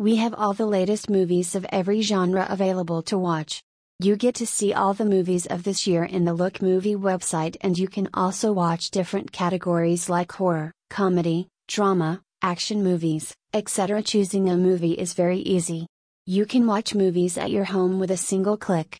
We have all the latest movies of every genre available to watch. You get to see all the movies of this year in the Look Movie website, and you can also watch different categories like horror, comedy, drama, action movies, etc. Choosing a movie is very easy. You can watch movies at your home with a single click.